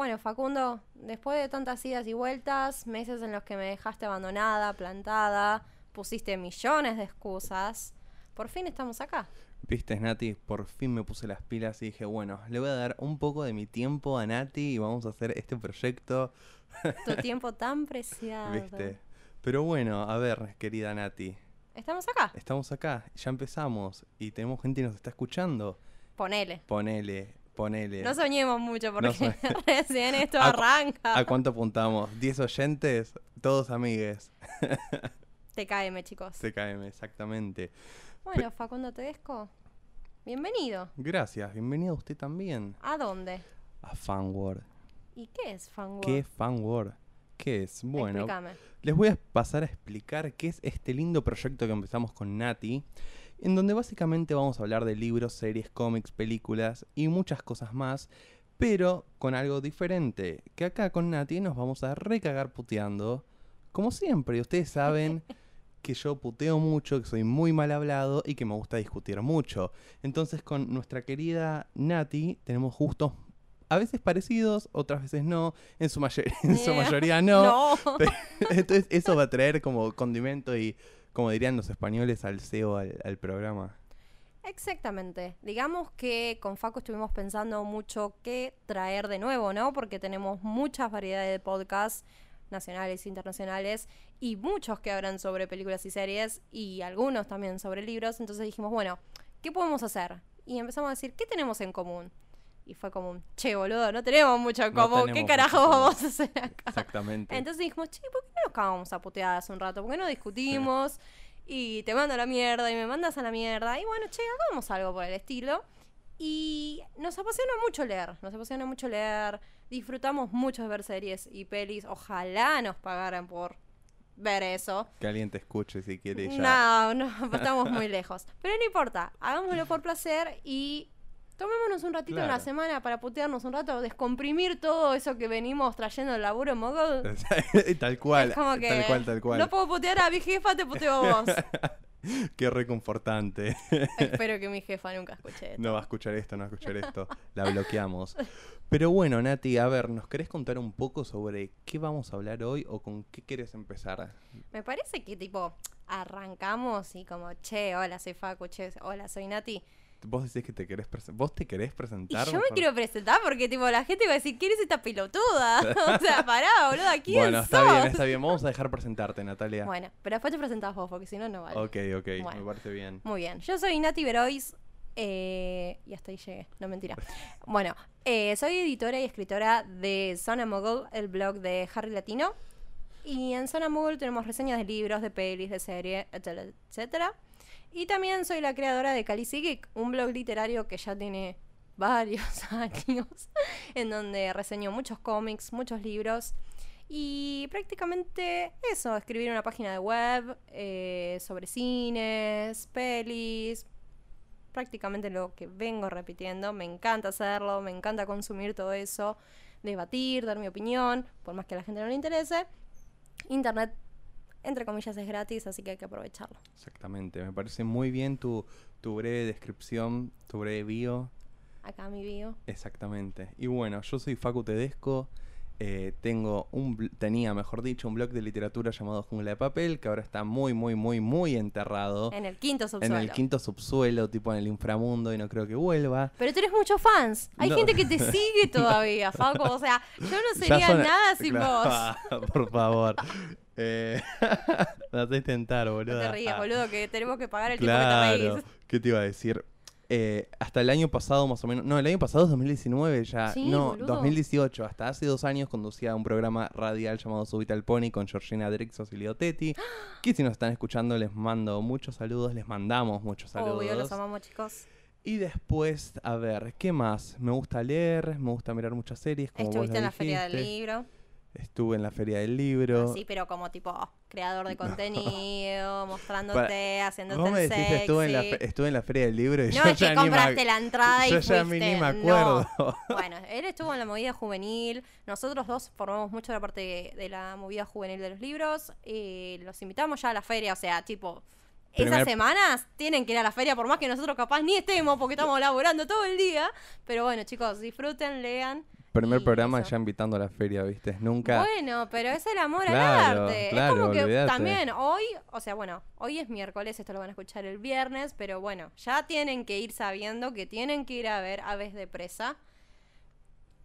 Bueno, Facundo, después de tantas idas y vueltas, meses en los que me dejaste abandonada, plantada, pusiste millones de excusas, por fin estamos acá. Viste, Nati, por fin me puse las pilas y dije, bueno, le voy a dar un poco de mi tiempo a Nati y vamos a hacer este proyecto. Tu tiempo tan preciado. Viste. Pero bueno, a ver, querida Nati, Estamos acá. estamos acá, ya empezamos y tenemos gente que nos está escuchando. Ponele. Ponele, ponele. No soñemos mucho porque No soñ- recién esto ¿A- arranca. ¿A cuánto apuntamos? ¿10 oyentes? Todos amigues. TKM, chicos. TKM, exactamente. Bueno, Facundo Tedesco, bienvenido. Gracias, bienvenido a usted también ¿A dónde? a FanWord. ¿Y qué es FanWord? ¿Qué es FanWord? ¿Qué es? Bueno, Explícame. les voy a pasar a explicar qué es este lindo proyecto que empezamos con Nati, en donde básicamente vamos a hablar de libros, series, cómics, películas y muchas cosas más, pero con algo diferente, que acá con Nati nos vamos a recagar puteando, como siempre, y ustedes saben que yo puteo mucho, que soy muy mal hablado y que me gusta discutir mucho. Entonces con nuestra querida Nati tenemos gustos a veces parecidos, otras veces no, en su, mayor- en su mayoría no. No. Entonces eso va a traer como condimento y, como dirían los españoles, al CEO al, al programa. Exactamente. Digamos que con Facu estuvimos pensando mucho qué traer de nuevo, ¿no? Porque tenemos muchas variedades de podcasts nacionales, internacionales y muchos que hablan sobre películas y series y algunos también sobre libros. Entonces dijimos, bueno, ¿qué podemos hacer? Y empezamos a decir, ¿qué tenemos en común? Y fue como, che, boludo, no tenemos mucho en No común. ¿Qué carajo vamos a hacer acá? Exactamente. Entonces dijimos, che, ¿por qué cagamos a puteadas un rato? ¿Por qué no discutimos? Y te mando a la mierda y me mandas a la mierda. Y bueno, che, hagamos algo por el estilo. Y nos apasiona mucho leer. Nos apasiona mucho leer. Disfrutamos mucho de ver series y pelis. Ojalá nos pagaran por ver eso. que alguien te escuche si quiere ya. No, no, estamos muy lejos. Pero no importa, hagámoslo por placer y tomémonos un ratito en la Claro. semana para putearnos un rato, descomprimir todo eso que venimos trayendo del laburo en Mogul. tal cual. Es como que Tal cual, tal cual. no puedo putear a mi jefa, te puteo vos. Qué reconfortante. Espero que mi jefa nunca escuche esto. No va a escuchar esto, no va a escuchar esto. La bloqueamos. Pero bueno, Nati, a ver, ¿nos querés contar un poco sobre qué vamos a hablar hoy o con qué quieres empezar? Me parece que tipo arrancamos y como, che, hola, soy Facu, che, hola, soy Nati. Vos decís que te querés presentar. ¿Vos te querés Y presentar? yo me quiero presentar porque tipo la gente va a decir, ¿quién es esta pelotuda? o sea, pará, boludo, ¿quién Bueno, está bien, está bien. Vamos a dejar presentarte, Natalia. Bueno, pero después te presentás vos porque si no, no vale. Ok, ok, Bueno. me parece bien. Muy bien, yo soy Nati Verois eh, y hasta ahí llegué, no mentira. Bueno, eh, soy editora y escritora de Zona Mogul, el blog de Harry Latino. Y en Zona Mogul tenemos reseñas de libros, de pelis, de series, etcétera, etcétera. Y también soy la creadora de Calici Geek, un blog literario que ya tiene varios años, en donde reseño muchos cómics, muchos libros. Y prácticamente eso, escribir una página de web eh, sobre cines, pelis, prácticamente lo que vengo repitiendo. Me encanta hacerlo, me encanta consumir todo eso, debatir, dar mi opinión, por más que a la gente no le interese. Internet, entre comillas, es gratis, así que hay que aprovecharlo. Exactamente. Me parece muy bien tu, tu breve descripción, tu breve bio. Acá mi bio. Exactamente. Y bueno, yo soy Facu Tedesco. Eh, tengo un, tenía, mejor dicho, un blog de literatura llamado Jungla de Papel, que ahora está muy, muy, muy, muy enterrado En el quinto subsuelo. en el quinto subsuelo, tipo en el inframundo, y no creo que vuelva. Pero tú eres muchos fans. Hay No. gente que te sigue todavía, Facu. O sea, yo no sería son- nada sin Claro, vos. Por favor. Eh, me haces tentar, No boludo. te rías, boludo, que tenemos que pagar el te Claro. reís. ¿Qué te iba a decir? Eh, hasta el año pasado, más o menos. No, el año pasado es 2019 ya. Sí, no, boludo. 2018. Hasta hace dos años conducía un programa radial llamado Subita al Pony con Georgina Drexos y Leo Tetti. Que si nos están escuchando, les mando muchos saludos. Les mandamos muchos saludos. Obvio, los amamos, chicos. Y después, a ver, ¿qué más? Me gusta leer, me gusta mirar muchas series. Como vos Estuviste lo en la feria del libro. Estuve en la Feria del Libro. Sí, pero como tipo creador de contenido, mostrándote, haciéndote Vos me el decís, sexy. estuve en, la estuve en la Feria del Libro y No yo es ya que ni me compraste la entrada y yo ya fuiste. ni me no. acuerdo. Bueno, él estuvo en la movida juvenil. Nosotros dos formamos mucho la parte de, de la movida juvenil de los libros. Y los invitamos ya a la feria. O sea, tipo, Primer- esas semanas tienen que ir a la feria, por más que nosotros capaz ni estemos porque estamos laburando todo el día. Pero bueno, chicos, disfruten, lean. Primer Y programa eso. ya invitando a la feria, ¿viste? Nunca. Bueno, pero es el amor Claro, al arte. claro, es como que también hoy, o sea, bueno, hoy es miércoles, esto lo van a escuchar el viernes, pero bueno, ya tienen que ir sabiendo que tienen que ir a ver Aves de Presa.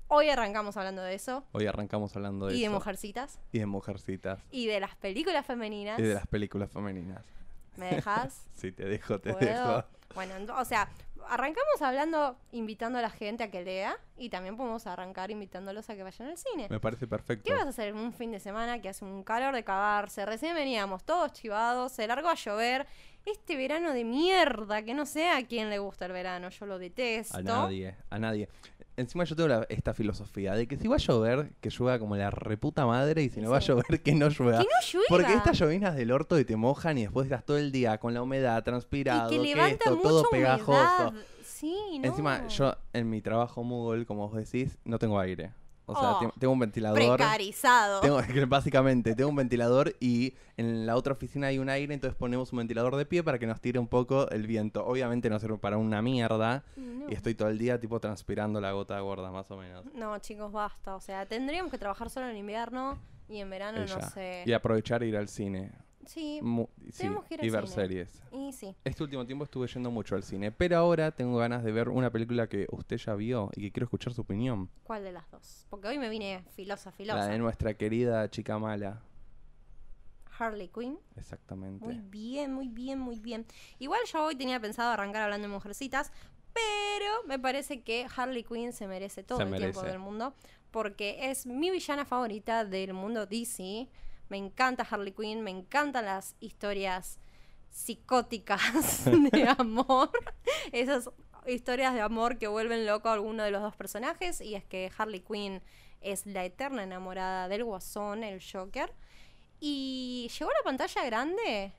Hoy arrancamos hablando de eso. Hoy arrancamos hablando de y de eso. mujercitas. Y de mujercitas. Y de las películas femeninas. Y de las películas femeninas. ¿Me dejas? Sí, te dejo, te ¿Puedo? dejo. Bueno, o sea, arrancamos hablando, invitando a la gente a que lea. Y también podemos arrancar invitándolos a que vayan al cine. Me parece perfecto. ¿Qué vas a hacer en un fin de semana que hace un calor de cagarse? Recién veníamos todos chivados, se largó a llover. Este verano de mierda, que no sé a quién le gusta el verano, yo lo detesto. A nadie, a nadie. Encima yo tengo la- esta filosofía de que si va a llover, que llueva como la reputa madre y si no va a llover, que no llueva. Que no llueva. Porque estas llovinas del orto y te mojan y después estás todo el día con la humedad, transpirado, y que que levanta esto, mucha todo pegajoso. humedad. Sí, no. Encima, yo en mi trabajo Google, como vos decís, no tengo aire. O sea, Oh, te- tengo un ventilador. Precarizado. Tengo, básicamente, tengo un ventilador y en la otra oficina hay un aire, entonces ponemos un ventilador de pie para que nos tire un poco el viento. Obviamente no sirve para una mierda No. y estoy todo el día tipo transpirando la gota gorda, más o menos. No, chicos, basta. O sea, tendríamos que trabajar solo en invierno y en verano Ella. no sé. Y aprovechar e ir al cine. Sí, Mu- sí, tenemos que ir y al ver cine. series. y sí. Este último tiempo estuve yendo mucho al cine, pero ahora tengo ganas de ver una película que usted ya vio y que quiero escuchar su opinión. ¿Cuál de las dos? Porque hoy me vine filosa, filosa. La de nuestra querida chica mala. Harley Quinn. Exactamente. Muy bien, muy bien, muy bien. Igual yo hoy tenía pensado arrancar hablando de mujercitas, pero me parece que Harley Quinn se merece todo Se el tiempo del mundo, porque es mi villana favorita del mundo DC. Me encanta Harley Quinn, me encantan las historias psicóticas de amor. Esas historias de amor que vuelven loco a alguno de los dos personajes. Y es que Harley Quinn es la eterna enamorada del guasón, el Joker. Y llegó a la pantalla grande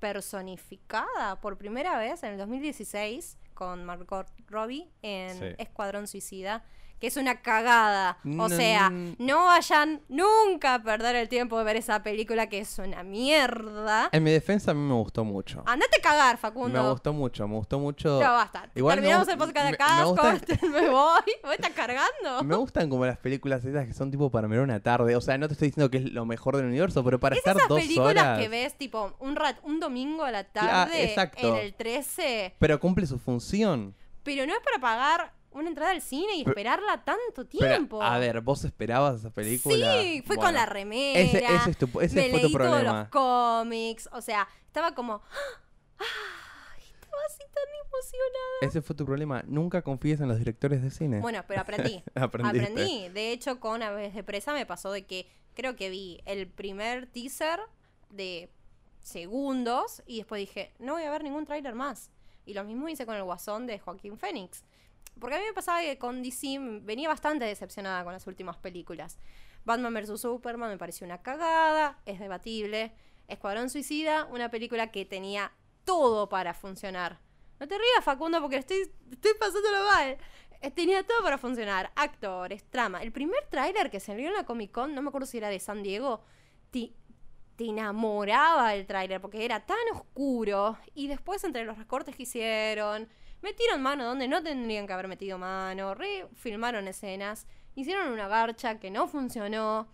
personificada por primera vez en el 2016 con Margot Robbie en Sí. Escuadrón Suicida, que es una cagada. O No, sea, no. no vayan nunca a perder el tiempo de ver esa película que es una mierda. En mi defensa a mí me gustó mucho. Andate a cagar, Me Facundo. gustó mucho, me gustó mucho. Ya basta. Igual me Terminamos el podcast de me- acá, me gusta- corten, me voy. ¿Me estás cargando? Me gustan como las películas esas que son tipo para mirar una tarde. O sea, no te estoy diciendo que es lo mejor del universo, pero para Es estar esas dos películas horas. que ves tipo un rat un domingo a la Claro, tarde exacto. en el 13, Pero cumple su función. pero no es para pagar una entrada al cine y esperarla tanto Pero, tiempo. a ver, ¿vos esperabas esa película? Sí, fui Bueno, con la remera. Ese, ese es tu- ese me fue tu leí todos problema. los cómics. O sea, estestaba como. ¡Ay! Estaba así tan emocionada. Ese fue tu problema. Nunca confíes en los directores de cine. Bueno, pero aprendí. Aprendí. De hecho, con Aves de Presa me pasó de que creo que vi el primer teaser de segundos y después dije, no voy a ver ningún tráiler más. Y lo mismo hice con el Guasón de Joaquín Phoenix. Porque a mí me pasaba que con DC venía bastante decepcionada con las últimas películas. Batman vs. Superman me pareció una cagada, es debatible. Escuadrón Suicida, una película que tenía todo para funcionar. No te rías, Facundo, porque estoy, estoy pasándolo mal. Eh, Tenía todo para funcionar. Actores, trama. El primer tráiler que salió en la Comic Con, no me acuerdo si era de San Diego, te, te enamoraba el tráiler porque era tan oscuro. Y después entre los recortes que hicieron, metieron mano donde no tendrían que haber metido mano, refilmaron escenas, hicieron una garcha que no funcionó.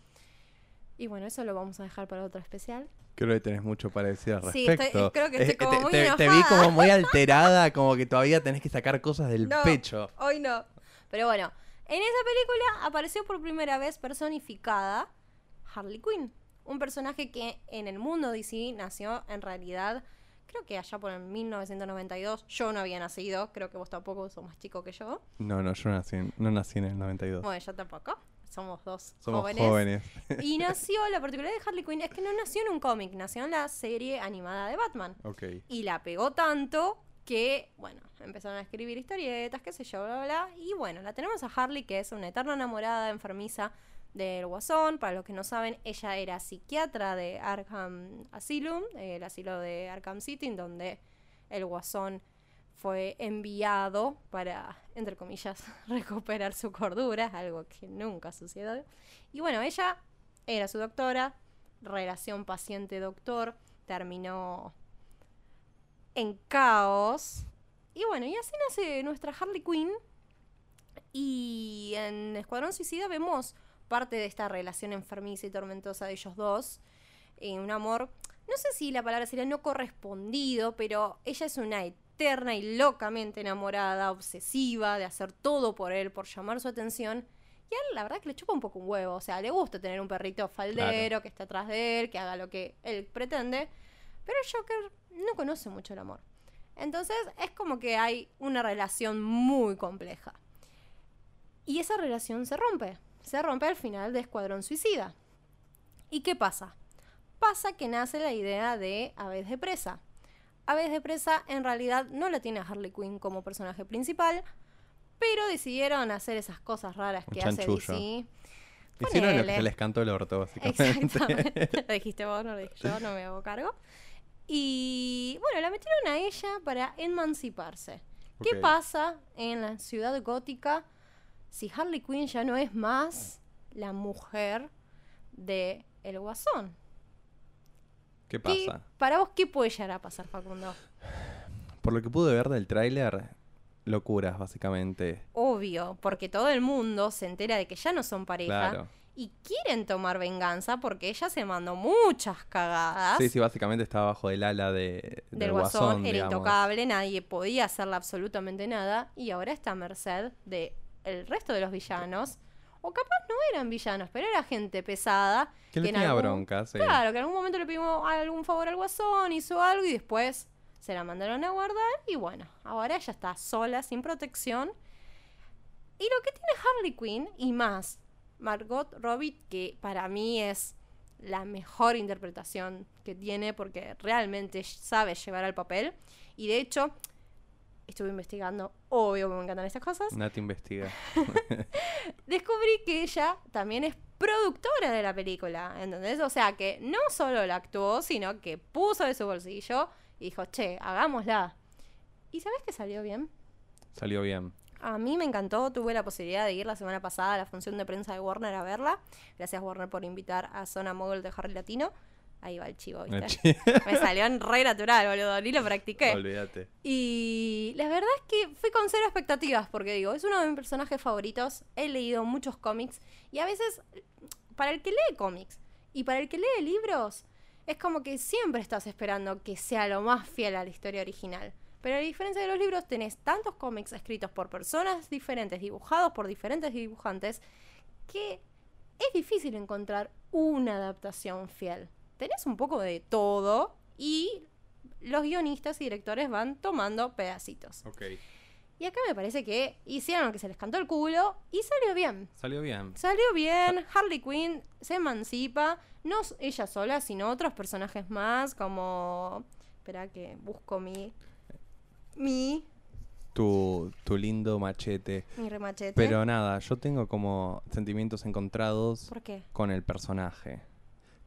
Y bueno, eso lo vamos a dejar para otro especial. Creo que tenés mucho para decir al Sí, respecto. estoy- creo que estoy como te, muy te- te vi como muy alterada, como que todavía tenés que sacar cosas del No, pecho. Hoy no. Pero bueno, en esa película apareció por primera vez personificada Harley Quinn. Un personaje que en el mundo DC nació en realidad, creo que allá por el 1992. Yo no había nacido, creo que vos tampoco sos más chico que yo. No, no, yo nací no nací en el 92. Bueno, yo tampoco. Somos dos Somos jóvenes. jóvenes. Y nació, la particularidad de Harley Quinn es que no nació en un cómic, nació en la serie animada de Batman. ok. Y la pegó tanto que, bueno, empezaron a escribir historietas, qué sé yo, bla, bla, bla. Y bueno, la tenemos a Harley, que es una eterna enamorada, enfermiza del Guasón. Para los que no saben, ella era psiquiatra de Arkham Asylum, el asilo de Arkham City, donde el Guasón fue enviado para, entre comillas, recuperar su cordura, algo que nunca sucedió. Y bueno, ella era su doctora, relación paciente-doctor, terminó en caos. Y bueno, y así nace nuestra Harley Quinn. Y en Escuadrón Suicida vemos parte de esta relación enfermiza y tormentosa de ellos dos. Eh, un amor, no sé si la palabra sería no correspondido, pero ella es una eterna y locamente enamorada, obsesiva, de hacer todo por él, por llamar su atención. Y a él la verdad es que le chupa un poco un huevo. O sea, le gusta tener un perrito faldero que está atrás de él, que haga lo que él pretende. Pero Joker no conoce mucho el amor. Entonces es como que hay una relación muy compleja. Y esa relación se rompe. Se rompe al final de Escuadrón Suicida. ¿Y qué pasa? Pasa que nace la idea de Aves de Presa. Aves de Presa en realidad no la tiene a Harley Quinn como personaje principal, pero decidieron hacer esas cosas raras que hace chanchullo. DC. Hicieron lo que se les cantó el orto, básicamente. Exactamente. lo dijiste vos, no lo dije yo, no me hago cargo. Y bueno, la metieron a ella para emanciparse. ¿Qué pasa en la ciudad gótica si Harley Quinn ya no es más la mujer de el guasón? ¿Qué ¿Qué- pasa? para vos, ¿qué puede llegar a pasar, Facundo? Por lo que pude ver del tráiler, locuras, básicamente. Obvio, porque todo el mundo se entera de que ya no son pareja Claro. y quieren tomar venganza porque ella se mandó muchas cagadas. Sí, sí, básicamente estaba bajo del ala de, del guasón, era digamos. intocable, nadie podía hacerle absolutamente nada y ahora está a merced de el resto de los villanos. O capaz no eran villanos, pero era gente pesada. Que le en tenía algún- bronca, sí. Claro, que en algún momento le pedimos algún favor al guasón, hizo algo y después se la mandaron a guardar y bueno, ahora ella está sola, sin protección. Y lo que tiene Harley Quinn y más Margot Robbie, que para mí es la mejor interpretación que tiene porque realmente sabe llevar al papel. Y de hecho, estuve investigando, obvio que me encantan estas cosas, Nati investiga. descubrí que ella también es productora de la película, ¿entendés? O sea, que no solo la actuó, sino que puso de su bolsillo y dijo, che, hagámosla. ¿Y sabes que salió bien? Salió bien. A mí me encantó, tuve la posibilidad de ir la semana pasada a la función de prensa de Warner a verla. Gracias Warner por invitar a Zona Mogul de Harry Latino. Ahí va el chivo, ¿viste? me salió en re natural, boludo, ni lo practiqué. Olvídate. Y la verdad es que fui con cero expectativas, porque digo, es uno de mis personajes favoritos. He leído muchos cómics y a veces, para el que lee cómics y para el que lee libros, es como que siempre estás esperando que sea lo más fiel a la historia original. Pero a diferencia de los libros, tenés tantos cómics escritos por personas diferentes, dibujados por diferentes dibujantes, que es difícil encontrar una adaptación fiel. Tenés un poco de todo y los guionistas y directores van tomando pedacitos. Ok. Y acá me parece que hicieron lo que se les cantó el culo y salió bien. Salió bien. Salió bien, Harley Quinn se emancipa, no ella sola, sino otros personajes más, como... Espera que busco mi... Mi... Tu, tu lindo machete. Mi remachete. Pero nada, yo tengo como sentimientos encontrados ¿Por qué? con el personaje.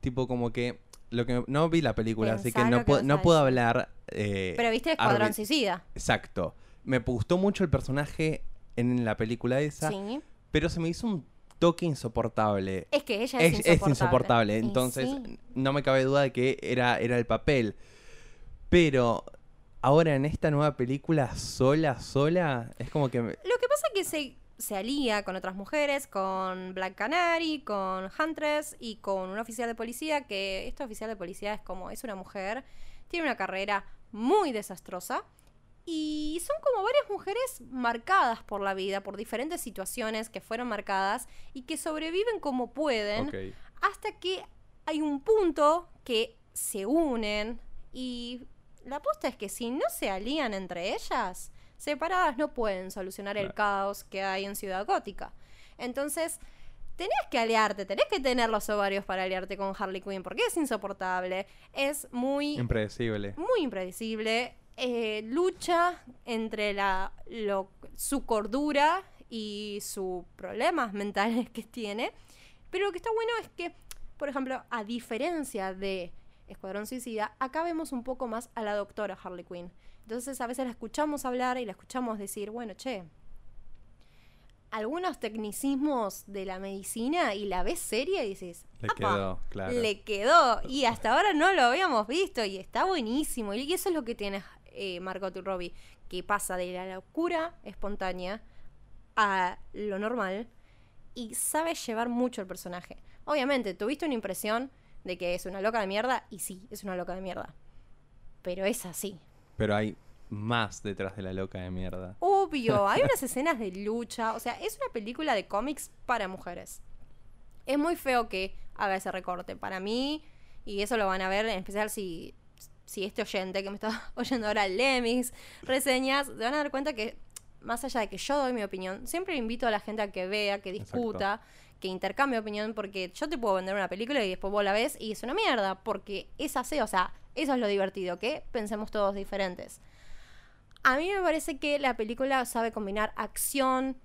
Tipo como que lo que no vi la película, así que no, lo que pu- vas no puedo hablar. eh, Pero viste Escuadrón Suicida. Exacto. Me gustó mucho el personaje en la película esa, Sí. pero se me hizo un toque insoportable. Es que ella es, Es, es insoportable. insoportable, Y entonces sí. no me cabe duda de que era, era el papel. Pero ahora en esta nueva película, sola, sola, es como que... me- Lo que pasa es que se, se alía con otras mujeres, con Black Canary, con Huntress y con un oficial de policía, que este oficial de policía es como, es una mujer, tiene una carrera muy desastrosa. Y son como varias mujeres marcadas por la vida, por diferentes situaciones que fueron marcadas y que sobreviven como pueden hasta que hay un punto que se unen y la aposta es que si no se alían entre ellas, separadas no pueden solucionar el caos que hay en Ciudad Gótica. Entonces, tenés que aliarte, tenés que tener los ovarios para aliarte con Harley Quinn porque es insoportable, es muy Impredecible. muy impredecible. eh, lucha entre la, lo- su cordura y sus problemas mentales que tiene. Pero lo que está bueno es que, por ejemplo, a diferencia de Escuadrón Suicida, acá vemos un poco más a la doctora Harley Quinn. Entonces a veces la escuchamos hablar y la escuchamos decir, bueno, che, algunos tecnicismos de la medicina y la ves seria y dices, Le "Apa, quedó, claro. le quedó. Y hasta ahora no lo habíamos visto y está buenísimo. Y eso es lo que tiene eh, Margot Robbie, que pasa de la locura espontánea a lo normal y sabe llevar mucho el personaje. Obviamente, tuviste una impresión de que es una loca de mierda y sí, es una loca de mierda. Pero es así. Pero hay más detrás de la loca de mierda. Obvio, hay unas escenas de lucha, o sea, es una película de cómics para mujeres. Es muy feo que haga ese recorte. Para mí, y eso lo van a ver en especial si, si este oyente que me está oyendo ahora lee mis reseñas, se van a dar cuenta que más allá de que yo doy mi opinión, siempre invito a la gente a que vea, que discuta, que intercambie opinión, porque yo te puedo vender una película y después vos la ves y es una mierda, porque es así, o sea, eso es lo divertido, que pensemos todos diferentes. A mí me parece que la película sabe combinar acción,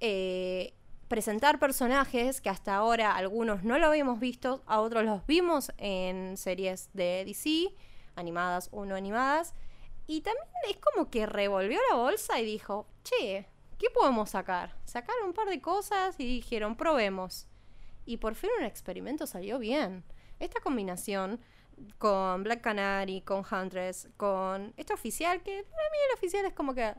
eh, presentar personajes que hasta ahora algunos no lo habíamos visto, a otros los vimos en series de DC, animadas o no animadas. Y también es como que revolvió la bolsa y dijo, che, ¿qué podemos sacar? Sacaron un par de cosas y dijeron, probemos. Y por fin un experimento salió bien. Esta combinación con Black Canary, con Huntress, con este oficial, que para mí el oficial es como que...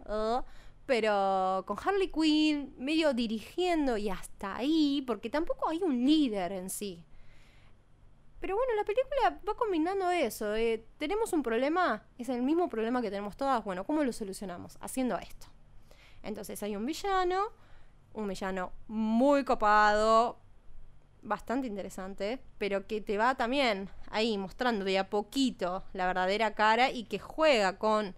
pero con Harley Quinn medio dirigiendo y hasta ahí, porque tampoco hay un líder en sí. Pero bueno, la película va combinando eso. eh, tenemos un problema, es el mismo problema que tenemos todas. Bueno, ¿cómo lo solucionamos? Haciendo esto. Entonces hay un villano, un villano muy copado, bastante interesante, pero que te va también ahí mostrando de a poquito la verdadera cara y que juega con,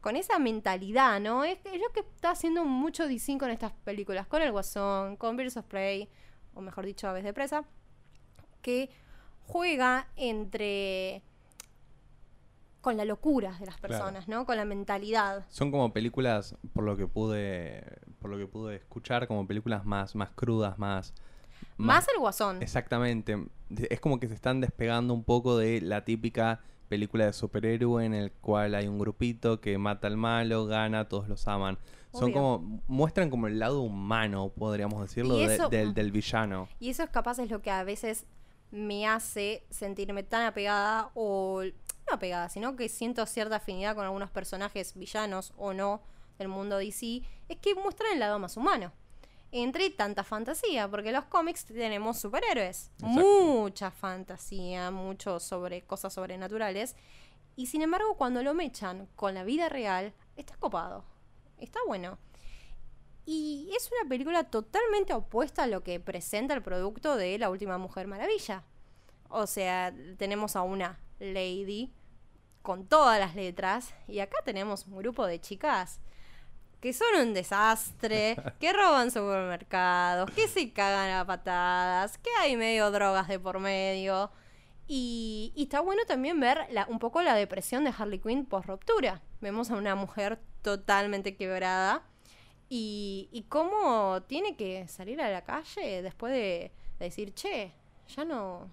con esa mentalidad, ¿no? Es, es lo que está haciendo mucho DC con estas películas, con El Guasón, con Birds of Prey, o mejor dicho, Aves de Presa, que juega entre con la locura de las Claro. personas, ¿no? Con la mentalidad. Son como películas, por lo que pude, por lo que pude escuchar, como películas más, más crudas, más, Más el Guasón. Exactamente. Es como que se están despegando un poco de la típica película de superhéroe en el cual hay un grupito que mata al malo, gana, todos los aman. Son como, muestran como el lado humano, podríamos decirlo, de- del, del villano. Y eso es capaz es lo que a veces me hace sentirme tan apegada o no apegada, sino que siento cierta afinidad con algunos personajes villanos o no del mundo DC, es que muestran el lado más humano. Entre tanta fantasía, porque los cómics tenemos superhéroes, Exacto. mucha fantasía, mucho sobre cosas sobrenaturales, y sin embargo cuando lo mechan con la vida real, está copado, está bueno. Y es una película totalmente opuesta a lo que presenta el producto de La Última Mujer Maravilla. O sea, tenemos a una lady con todas las letras y acá tenemos un grupo de chicas que son un desastre, que roban supermercados, que se cagan a patadas, que hay medio drogas de por medio. Y, y está bueno también ver la- un poco la depresión de Harley Quinn post ruptura. Vemos a una mujer totalmente quebrada y, y cómo tiene que salir a la calle después de, de decir, che, ya no,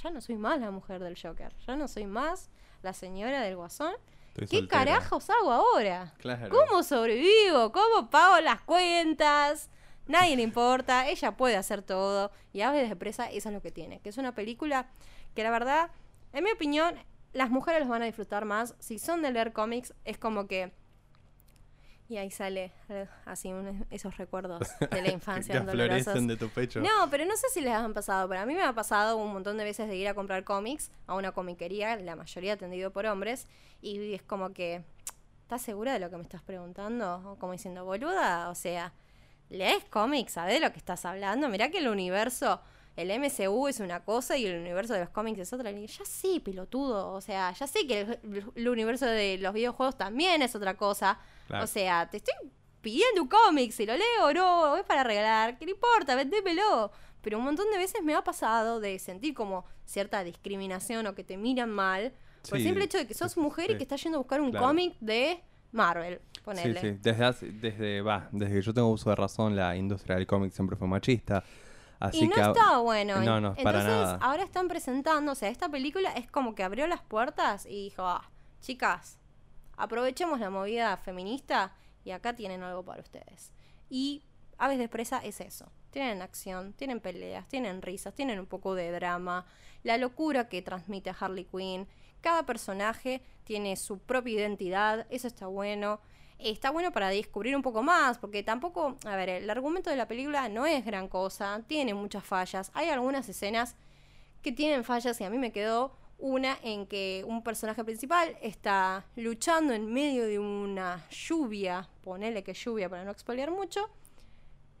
ya no soy más la mujer del Joker, ya no soy más la señora del guasón. Estoy ¿Qué soltera. carajos hago ahora? Claro. ¿Cómo sobrevivo? ¿Cómo pago las cuentas? Nadie le importa, ella puede hacer todo. Y Aves de Presa, eso es lo que tiene. Que es una película que la verdad, en mi opinión, las mujeres los van a disfrutar más. Si son de leer cómics, es como que... Y ahí sale eh, así un- esos recuerdos de la infancia que aflorecen de tu pecho. No, pero no sé si les han pasado, pero a mí me ha pasado un montón de veces de ir a comprar cómics a una comiquería, la mayoría atendido por hombres, y es como que, ¿estás segura de lo que me estás preguntando? O como diciendo, boluda, o sea, lees cómics, ¿sabes de lo que estás hablando? Mirá que el universo, el MCU es una cosa y el universo de los cómics es otra. Y ya sí, pelotudo, o sea, ya sé que el, el universo de los videojuegos también es otra cosa. Claro. O sea, te estoy pidiendo un cómic, si lo leo o no, es para regalar, ¿qué le importa? Vendémelo. Pero un montón de veces me ha pasado de sentir como cierta discriminación o que te miran mal por el Sí, simple hecho de que sos sí, mujer sí. y que estás yendo a buscar un Claro. cómic de Marvel, Sí, ponele. sí. Desde, hace- desde, va, desde que yo tengo uso de razón, la industria del cómic siempre fue machista. Así y no que está bueno. No, no, Entonces, para nada. ahora están presentando, o sea, esta película es como que abrió las puertas y dijo, ah, chicas, aprovechemos la movida feminista y acá tienen algo para ustedes. Y Aves de Presa es eso. Tienen acción, tienen peleas, tienen risas, tienen un poco de drama, la locura que transmite Harley Quinn. Cada personaje tiene su propia identidad, eso está bueno. está bueno para descubrir un poco más, porque tampoco, a ver, el argumento de la película no es gran cosa, tiene muchas fallas. Hay algunas escenas que tienen fallas y a mí me quedó una en que un personaje principal está luchando en medio de una lluvia, ponele que lluvia para no expoliar mucho,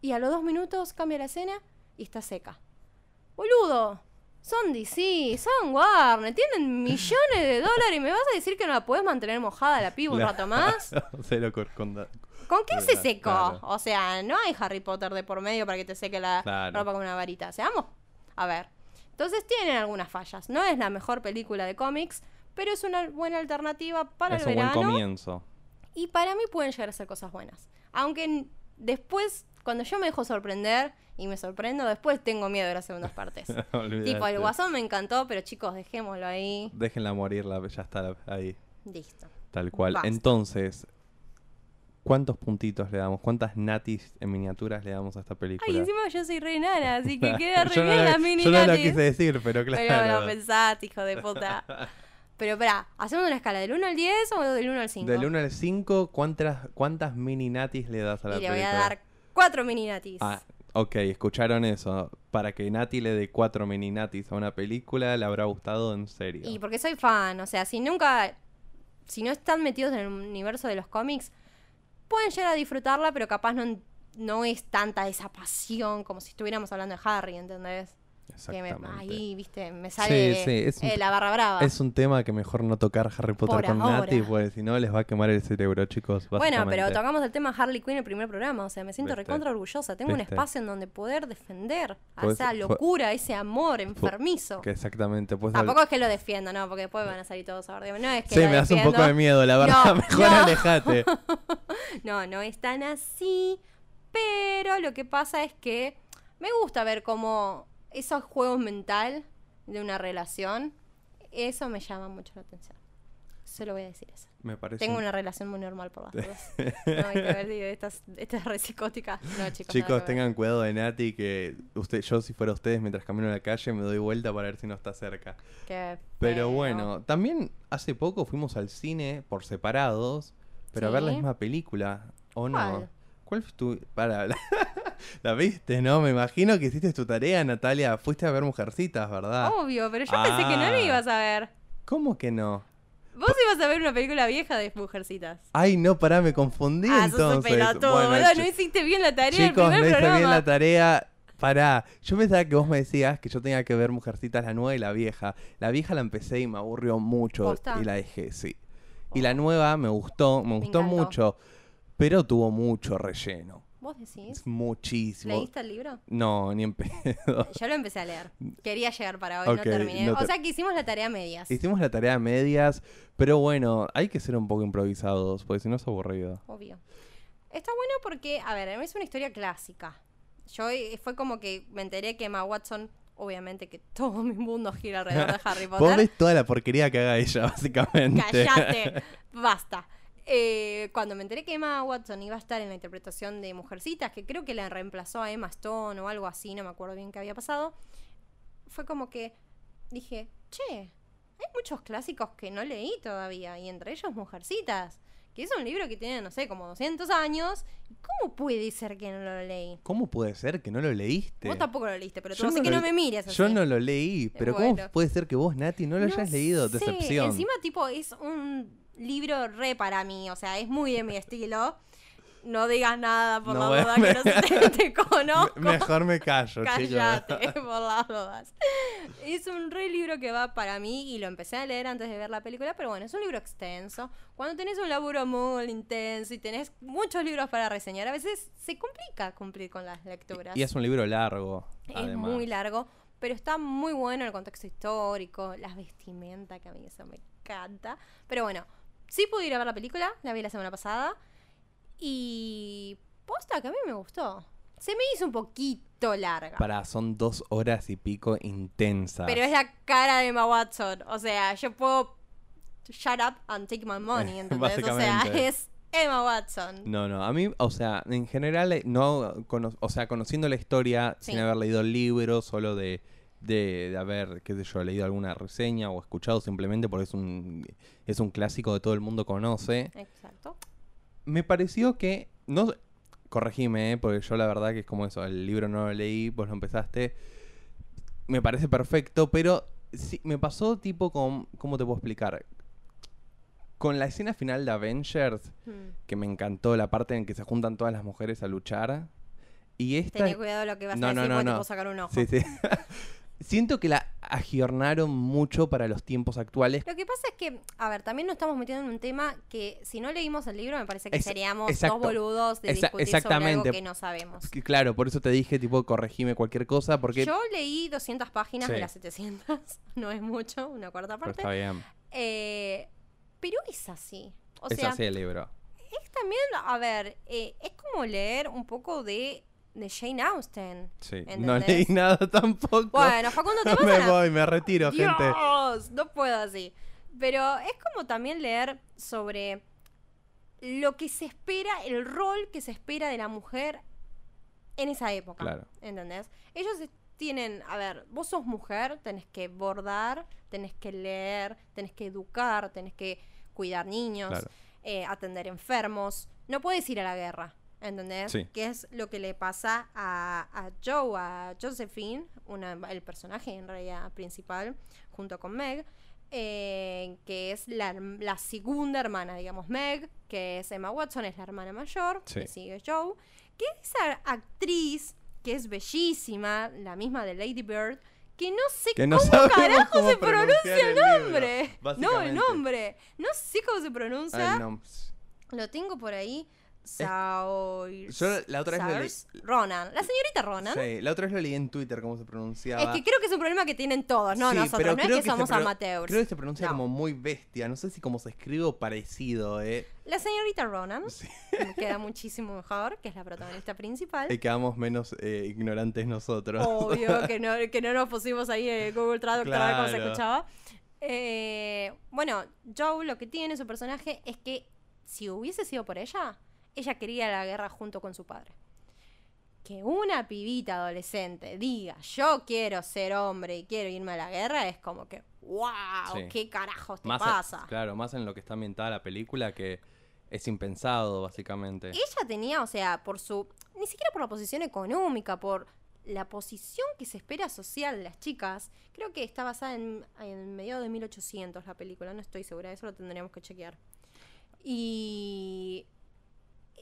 y a los dos minutos cambia la escena y está seca. Boludo, son DC, son Warner, tienen millones de dólares y me vas a decir que no la puedes mantener mojada la piba un rato más. Cero cor- con da- ¿Con qué se secó? claro. O sea, no hay Harry Potter de por medio para que te seque la Claro. ropa con una varita. Seamos. A ver. Entonces tienen algunas fallas. No es la mejor película de cómics, pero es una buena alternativa para es el un buen verano. comienzo. Y para mí pueden llegar a ser cosas buenas. Aunque después, cuando yo me dejo sorprender y me sorprendo, después tengo miedo de las segundas partes. Tipo, el guasón me encantó, pero chicos, dejémoslo ahí. Déjenla morir, la, ya está ahí. Listo. Tal cual. Basta. Entonces, ¿cuántos puntitos le damos? ¿Cuántas natis en miniaturas le damos a esta película? Ay, encima yo soy re nana, así que queda re no, bien lo- la mini yo no lo natis. quise decir, pero Pero claro. lo pensaste, hijo de puta. Pero espera, ¿hacemos una escala del 1 al 10 o del 1 al 5? Del 1 al 5, ¿cuántas, ¿cuántas mini natis le das a la Y le película? voy a dar 4 mini natis. Ah, ok, escucharon eso. Para que Nati le dé 4 mini natis a una película, le habrá gustado en serio. Y porque soy fan, o sea, si nunca, si no están metidos en el universo de los cómics, pueden llegar a disfrutarla, pero capaz no, no es tanta esa pasión como si estuviéramos hablando de Harry, ¿entendés? Que me- ahí, viste, me sale Sí, sí, es un- eh, la barra brava. Es un tema que mejor no tocar Harry Potter Por con ahora. Nati, porque si no les va a quemar el cerebro, chicos. Bueno, pero tocamos el tema Harley Quinn en el primer programa, o sea, me siento Viste. recontra orgullosa. Tengo un espacio en donde poder defender a Pues, esa locura, ese amor enfermizo. Que exactamente. Pues Tampoco es que lo defienda, no, porque después van a salir todos a ver. No es que Sí, me hace un poco de miedo, la verdad. No, Mejor no. alejate. No, no es tan así. Pero lo que pasa es que me gusta ver cómo esos juegos mental de una relación, eso me llama mucho la atención. Solo voy a decir eso. Me parece. Tengo una relación muy normal por las dudas. No hay que ver, digo, estas, estas re psicóticas. No, chicos. Chicos, tengan cuidado de Nati, que usted, yo si fuera ustedes mientras camino a la calle me doy vuelta para ver si no está cerca. Qué Pero bueno, también hace poco fuimos al cine por separados, pero a ver la misma película, ¿o no? ¿Cuál? ¿Cuál fue tu...? Para, la, la viste, ¿no? Me imagino que hiciste tu tarea, Natalia. Fuiste a ver Mujercitas, ¿verdad? Obvio, pero yo pensé que no lo Ah. ibas a ver. ¿Cómo que no? Vos ibas a ver una película vieja de Mujercitas. Ay, no, pará, me confundí Ah, sos un entonces. Bueno, boludo. No hiciste bien la tarea Chicos, del no hice bien la tarea. Pará, yo pensaba que vos me decías que yo tenía que ver Mujercitas la nueva y la vieja. La vieja la empecé y me aburrió mucho ¿Posta? y la dejé, sí. Y la nueva me gustó, me Me gustó encantó. mucho, pero tuvo mucho relleno. ¿Vos decís? Es muchísimo. ¿Leíste el libro? No, ni en pedo. Yo lo empecé a leer. Quería llegar para hoy, no terminé. no te- O sea que hicimos la tarea medias. Hicimos la tarea medias, pero bueno, hay que ser un poco improvisados, porque si no es aburrido. Obvio. Está bueno porque, a ver, es una historia clásica. Yo eh, fue como que me enteré que Emma Watson, obviamente que todo mi mundo gira alrededor de Harry Vos Potter. ves toda la porquería que haga ella, básicamente. Cállate, basta. Eh, cuando me enteré que Emma Watson iba a estar en la interpretación de Mujercitas, que creo que la reemplazó a Emma Stone o algo así, no me acuerdo bien qué había pasado, fue como que dije, che, hay muchos clásicos que no leí todavía, y entre ellos Mujercitas, que es un libro que tiene, no sé, como 200 años, ¿y cómo puede ser que no lo leí? ¿Cómo puede ser que no lo leíste? Vos tampoco lo leíste, pero tú Yo no que lo no me mires así. Yo no lo leí, pero Bueno. ¿cómo puede ser que vos, Nati, no lo No hayas leído? sé, Decepción. Encima, tipo, es un libro re para mí. O sea, es muy de mi estilo. No digas nada por No la duda que no si te conozco. Me- Mejor me callo, Cállate, por las dudas. Es un re libro que va para mí y lo empecé a leer antes de ver la película, pero bueno, es un libro extenso. Cuando tenés un laburo muy intenso y tenés muchos libros para reseñar, a veces se complica cumplir con las lecturas. Y es un libro largo. Es además. muy largo, pero está muy bueno el contexto histórico, las vestimentas, que a mí eso me encanta. Pero bueno, sí pude ir a ver la película, la vi la semana pasada. Y posta que a mí me gustó. Se me hizo un poquito larga. Para, son dos horas y pico intensas. Pero es la cara de Emma Watson. O sea, yo puedo shut up and take my money, ¿entendés? O sea, es Emma Watson. No, no, a mí, o sea, en general, eh, no, cono- o sea, conociendo la historia, Sí. sin haber leído el libro, solo de, de, de haber, qué sé yo, leído alguna reseña o escuchado simplemente porque es un, es un clásico que todo el mundo conoce, Exacto. me pareció que. No, corregime, ¿eh? porque yo la verdad que es como eso. El libro no lo leí, vos lo empezaste. Me parece perfecto, pero sí, me pasó tipo con. ¿Cómo te puedo explicar? Con la escena final de Avengers, Hmm. que me encantó la parte en que se juntan todas las mujeres a luchar. Y esta. Tené cuidado lo que vas No, a no, decir no, porque te no. puedo sacar un ojo. Sí, sí. Siento que la aggiornaron mucho para los tiempos actuales. Lo que pasa es que, a ver, también nos estamos metiendo en un tema que si no leímos el libro me parece que seríamos exacto. dos boludos de Exa- discutir sobre algo que no sabemos. Que Claro, por eso te dije, tipo, corregime cualquier cosa, porque. Yo leí 200 páginas Sí. de las 700, no es mucho, una cuarta Pero parte. está bien. Eh, pero es así. O es sea, así el libro. es también, a ver, eh, es como leer un poco de, de Jane Austen. Sí. No ¿entendés? leí nada tampoco. Bueno, Facundo, te vas me a... voy, me retiro, gente. Dios, no puedo así. Pero es como también leer sobre lo que se espera, el rol que se espera de la mujer en esa época. Claro. ¿Entendés? Ellos tienen, a ver, vos sos mujer, tenés que bordar, tenés que leer, tenés que educar, tenés que cuidar niños, Claro. eh, atender enfermos. No puedes ir a la guerra, ¿entendés? Sí. Que es lo que le pasa a, a Joe, a Josephine, una- el personaje en realidad principal, junto con Meg, eh, que es la, la segunda hermana, digamos, Meg, que es Emma Watson, es la hermana mayor, Sí. que sigue Joe, que esa actriz, que es bellísima, la misma de Lady Bird, que no sé Que no cómo carajo cómo se pronuncia el el libro, nombre. no, el nombre. No sé cómo se pronuncia. Lo tengo por ahí. Saoirse. Yo la otra vez. Ronan. La señorita Ronan. Sí, la otra vez lo leí en Twitter cómo se pronunciaba. Es que creo que es un problema que tienen todos, no Sí, nosotros. pero No es que, somos amateurs. Creo que se pronuncia No. como muy bestia. No sé si como se escribe o parecido, ¿eh? La señorita Ronan. Sí. Me queda muchísimo mejor, que es la protagonista principal. Y quedamos menos eh, ignorantes nosotros. Obvio que no, que no nos pusimos ahí en Google Traductor a ver cómo se Claro. escuchaba. Eh, bueno, Joe lo que tiene su personaje es que si hubiese sido por ella, ella quería la guerra junto con su padre. Que una pibita adolescente diga, yo quiero ser hombre y quiero irme a la guerra, es como que, wow, Sí. qué carajos te Más en- pasa. claro, más en lo que está ambientada la película que es impensado, básicamente. Ella tenía, o sea, por su, ni siquiera por la posición económica, por la posición que se espera social de las chicas, creo que está basada en, en mediados de 1800 la película, no estoy segura, eso lo tendríamos que chequear. Y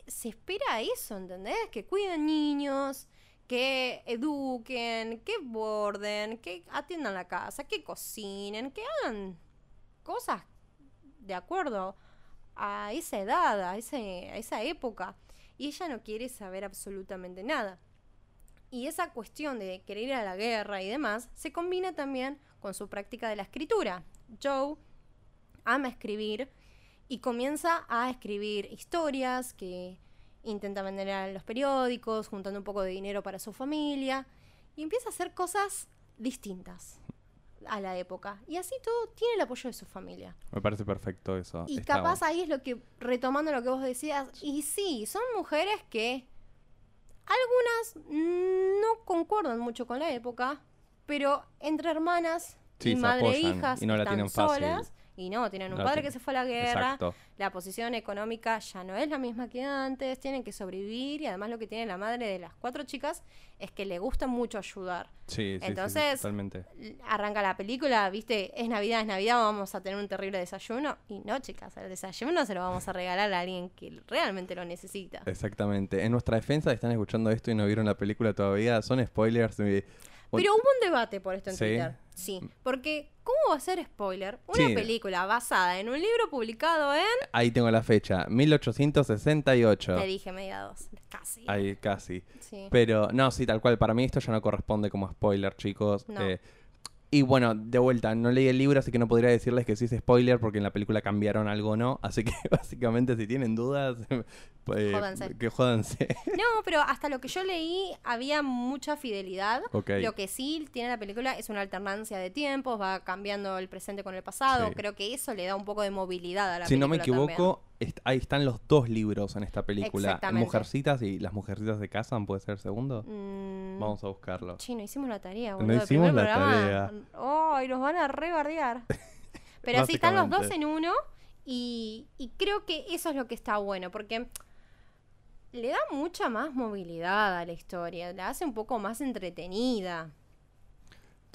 se espera eso, ¿entendés? Que cuiden niños, que eduquen, que borden, que atiendan la casa, que cocinen, que hagan cosas de acuerdo a esa edad, a, ese, a esa época. Y ella no quiere saber absolutamente nada. Y esa cuestión de querer ir a la guerra y demás se combina también con su práctica de la escritura. Joe ama escribir y comienza a escribir historias que intenta vender a los periódicos, juntando un poco de dinero para su familia y empieza a hacer cosas distintas a la época. Y así todo tiene el apoyo de su familia. Me parece perfecto eso. Y Está capaz bueno. ahí es lo que, retomando lo que vos decías, y sí, son mujeres que algunas no concuerdan mucho con la época, pero entre hermanas Sí, y madre e hijas y no la están tienen fácil. solas. Y no, tienen un padre que se fue a la guerra, Exacto. la posición económica ya no es la misma que antes, tienen que sobrevivir y además lo que tiene la madre de las cuatro chicas es que le gusta mucho ayudar. Sí, sí, sí, sí, Entonces- totalmente. Arranca la película, viste, es Navidad, es Navidad, vamos a tener un terrible desayuno. Y no, chicas, el desayuno se lo vamos a regalar a alguien que realmente lo necesita. Exactamente. En nuestra defensa, están escuchando esto y no vieron la película todavía, son spoilers. Pero hubo un debate por esto en ¿Sí? Twitter. Sí, porque ¿cómo va a ser spoiler? Una Sí. película basada en un libro publicado en... Ahí tengo la fecha, 1868. Te dije mediados, casi. Ahí casi. Sí. Pero no, sí, tal cual. Para mí esto ya no corresponde como spoiler, chicos. No. Eh, y bueno, de vuelta, no leí el libro, así que no podría decirles que sí es spoiler porque en la película cambiaron algo o no. Así que básicamente si tienen dudas, pues, Jódanse. que jódanse. No, pero hasta lo que yo leí había mucha fidelidad. Lo que sí tiene la película es una alternancia de tiempos, va cambiando el presente con el pasado. Sí. Creo que eso le da un poco de movilidad a la si no película. me también. Est- ahí están los dos libros en esta película. Mujercitas y las mujercitas se casan, ¿puede ser el segundo? Mm, Vamos a buscarlo. Che, no hicimos la tarea, No boludo. El hicimos la programa- tarea. Ay, nos van a rebardear. Pero sí, están los dos en uno Y, y creo que eso es lo que está bueno, porque le da mucha más movilidad a la historia, la hace un poco más entretenida.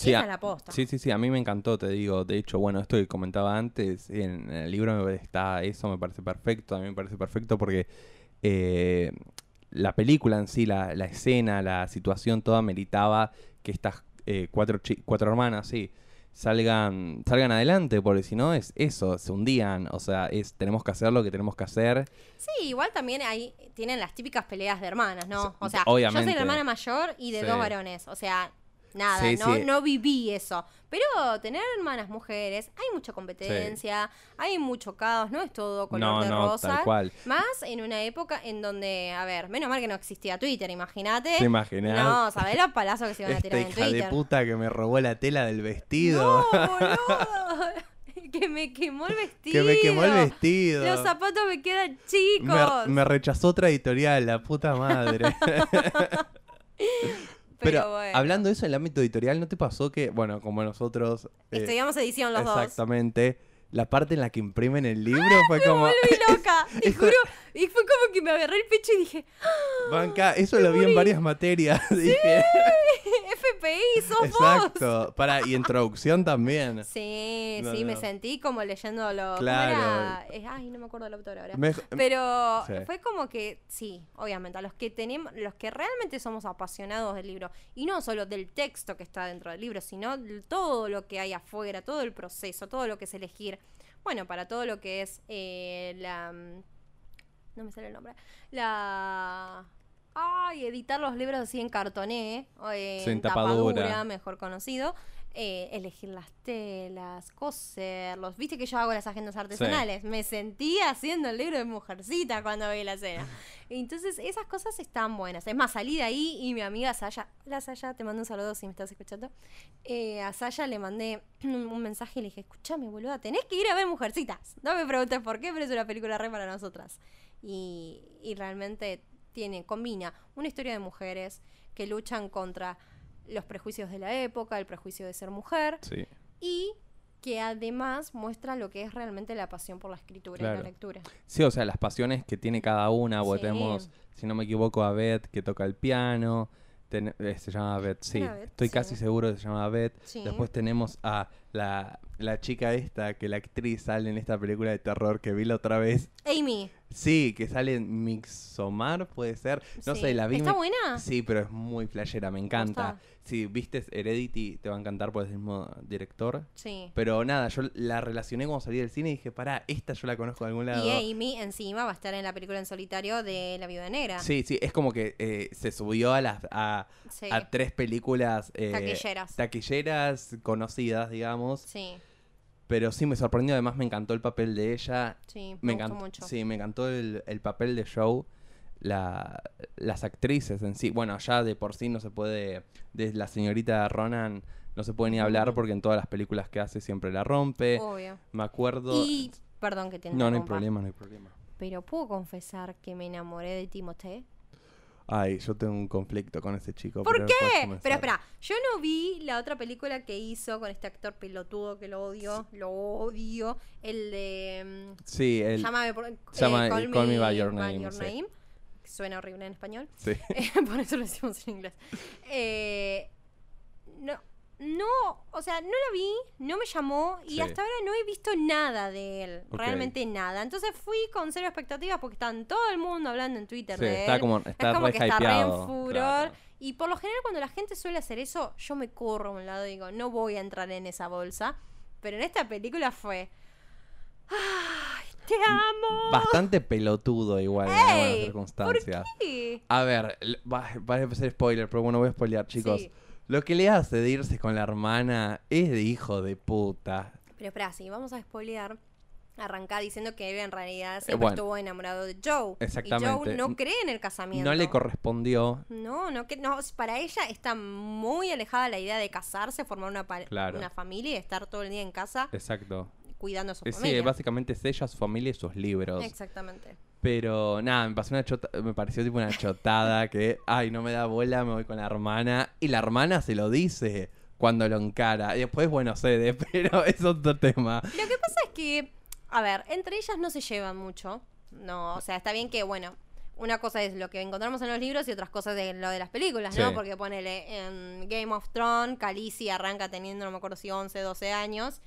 Sí, Esa a- es la posta. Sí, sí, sí, a mí me encantó, te digo. De hecho, bueno, esto que comentaba antes, en el libro está eso, me parece perfecto. A mí me parece perfecto porque eh, la película en sí, la, la escena, la situación toda meritaba que estas eh, cuatro, cuatro hermanas, sí, salgan, salgan adelante, porque si no es eso, se hundían. O sea, es tenemos que hacer lo que tenemos que hacer. Sí, igual también ahí tienen las típicas peleas de hermanas, ¿no? O sea, yo soy la hermana mayor y de Sí. dos varones. O sea, nada, Sí, no, sí. no viví eso. Pero tener hermanas mujeres, hay mucha competencia, hay mucho caos, no es todo color no, de no, rosa. tal cual. Más en una época en donde, a ver, menos mal que no existía Twitter, imagínate. ¿Te imaginas? No, ¿sabés los palazos que se iban a Esta tirar en hija de Twitter? puta que me robó la tela del vestido. No, boludo. que me quemó el vestido. que me quemó el vestido. Los zapatos me quedan chicos. Me, me rechazó otra editorial, la puta madre. Pero, bueno. hablando de eso en el ámbito editorial, ¿no te pasó que, bueno, como nosotros... eh, Estudiamos edición los dos. exactamente, la parte en la que imprimen el libro fue como... Me volví loca, juro. Y fue como que me agarré el pecho y dije, ¡Ah! Banca, eso lo vi en varias materias. Dije, FPI, sos vos. exacto. Para, y introducción también. Sí, No, sí, me sentí como leyendo lo... ¿cómo Claro. era? Eh, Ay, no me acuerdo el autor ahora. Me- Pero Sí. fue como que, sí, obviamente, a los que tenemos, los que realmente somos apasionados del libro, y no solo del texto que está dentro del libro, sino todo lo que hay afuera, todo el proceso, todo lo que es elegir, bueno, para todo lo que es eh, la... mm, No me sale el nombre. La... Ay, editar los libros así en cartoné, en, Sí, en tapadura, tapadura. mejor conocido. Eh, elegir las telas, coserlos. Viste que yo hago las agendas artesanales. Me sentí haciendo el libro de Mujercita cuando vi la escena. Entonces, esas cosas están buenas. Es más, salí de ahí y mi amiga Saya, la Saya, te mando un saludo si me estás escuchando. Eh, a Saya le mandé un, mensaje y le dije, escúchame, boluda, tenés que ir a ver Mujercitas. No me preguntes por qué, pero es una película re para nosotras. Y, y realmente tiene, combina una historia de mujeres que luchan contra los prejuicios de la época, el prejuicio de ser mujer, Sí. y que además muestra lo que es realmente la pasión por la escritura y la lectura. Sí, o sea, las pasiones que tiene cada una. porque Sí. tenemos, si no me equivoco, a Beth que toca el piano. Ten- eh, se llama Beth, sí. Beth, Estoy sí. casi seguro que se llama Beth. Sí. Después tenemos a la, la chica esta, que la actriz sale en esta película de terror que vi la otra vez. Amy, Sí, que sale en Mixomar, puede ser. No sí. sé, la vi. ¿Está me- buena? Sí, pero es muy flashera, me encanta. Si viste Heredity, te va a encantar por el mismo director. Sí. Pero nada, yo la relacioné cuando salí del cine y dije, pará, esta yo la conozco de algún lado. Y Amy encima va a estar en la película en solitario de La Viuda Negra. Sí, sí, es como que eh, se subió a las a, Sí. a tres películas eh, Taquilleras. taquilleras conocidas, digamos. Sí, Pero sí me sorprendió, además me encantó el papel de ella. sí, Me, me, gustó encantó, mucho. sí, me encantó el, el papel de Joe. La, las actrices en sí. Bueno, ya de por sí no se puede. De la señorita Ronan no se puede ni hablar porque en todas las películas que hace siempre la rompe. Obvio. Me acuerdo. Y, perdón que te no, no hay problema, no hay problema. Pero puedo confesar que me enamoré de Timothée. Ay, yo tengo un conflicto con ese chico. ¿Por pero qué? Pero espera, yo no vi la otra película que hizo con este actor pelotudo que lo odio, lo odio, el de... mm, Sí, el. Llámame por... llama, eh, eh, Call Me By Your Name, sí. que Suena horrible en español. Sí. por eso lo decimos en inglés. Eh, no, no, o sea, no la vi, no me llamó y Sí. hasta ahora no he visto nada de él, realmente nada. Entonces fui con cero expectativas porque están todo el mundo hablando en Twitter Sí, de está él. como, está es como re que está re en furor. claro. Y por lo general cuando la gente suele hacer eso, yo me corro a un lado y digo, no voy a entrar en esa bolsa. Pero en esta película fue... ¡Ay, te amo! Bastante pelotudo igual en algunas. ¿Por circunstancias. qué? A ver, va, va a ser spoiler, pero bueno, voy a spoilear, chicos. Sí. Lo que le hace de irse con la hermana es de hijo de puta. Pero espera, si vamos a spoilear, arrancá diciendo que él en realidad siempre Eh, bueno. estuvo enamorado de Joe. Exactamente. Y Joe no cree en el casamiento. No le correspondió. No, no, que, no, para ella está muy alejada la idea de casarse, formar una, pa- Claro. una familia y estar todo el día en casa Exacto. cuidando a su Eh, Sí, familia. básicamente es ella, su familia y sus libros. Exactamente. Pero nada, me pasó una chota- me pareció tipo una chotada que, ay, no me da bola, me voy con la hermana. Y la hermana se lo dice cuando lo encara. Y después, bueno, cede, pero es otro tema. Lo que pasa es que, A ver, entre ellas no se llevan mucho. No, o sea, está bien que, bueno, una cosa es lo que encontramos en los libros y otras cosas de lo de las películas, ¿no? Sí. Porque ponele en Game of Thrones, Khaleesi arranca teniendo, no me acuerdo si 11, 12 años.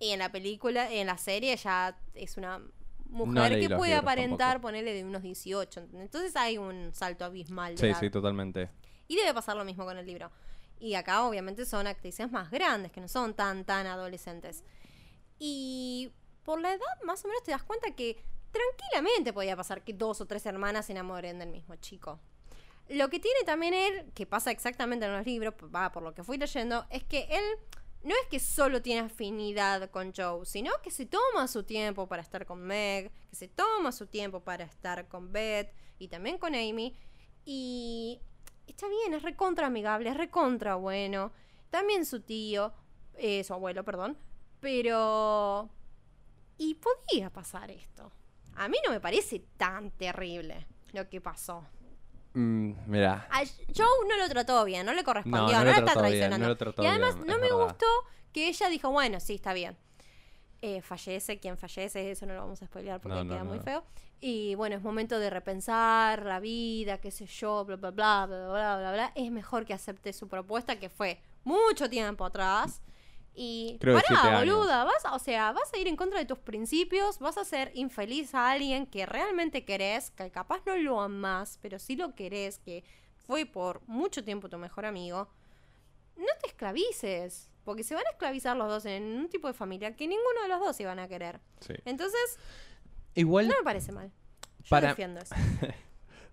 Y en la película, en la serie, ya es una mujer leí que puede aparentar, tampoco. ponerle de unos 18. ¿entendés? Entonces hay un salto abismal. de Sí, edad. sí, totalmente. Y debe pasar lo mismo con el libro. Y acá obviamente son actrices más grandes, que no son tan, tan adolescentes. Y por la edad más o menos te das cuenta que tranquilamente podía pasar que dos o tres hermanas se enamoren del mismo chico. Lo que tiene también él, que pasa exactamente en los libros, va por lo que fui leyendo, es que él no es que solo tiene afinidad con Joe, sino que se toma su tiempo para estar con Meg, que se toma su tiempo para estar con Beth y también con Amy. Y está bien, es recontra amigable, es recontra bueno. También su tío, eh, su abuelo, perdón. Pero... Y podía pasar esto. A mí no me parece tan terrible lo que pasó. Mm, mira, A Joe no lo trató bien, no le correspondió, No, no, no lo la está bien, traicionando. no lo trató y además bien, no me verdad. gustó que ella dijo, bueno, sí, está bien. Eh, fallece, quien fallece, eso no lo vamos a spoilear porque queda muy feo. Y bueno, es momento de repensar la vida, qué sé yo, bla, bla, bla, bla, bla, bla, bla. Es mejor que acepte su propuesta que fue mucho tiempo atrás. Y Creo pará, años. boluda, vas, a- o sea, vas a ir en contra de tus principios, vas a hacer infeliz a alguien que realmente querés, que capaz no lo amás, pero sí lo querés, que fue por mucho tiempo tu mejor amigo. No te esclavices, porque se van a esclavizar los dos en un tipo de familia que ninguno de los dos iban a querer. sí. Entonces, Igual, no me parece mal. Yo Para- defiendo eso.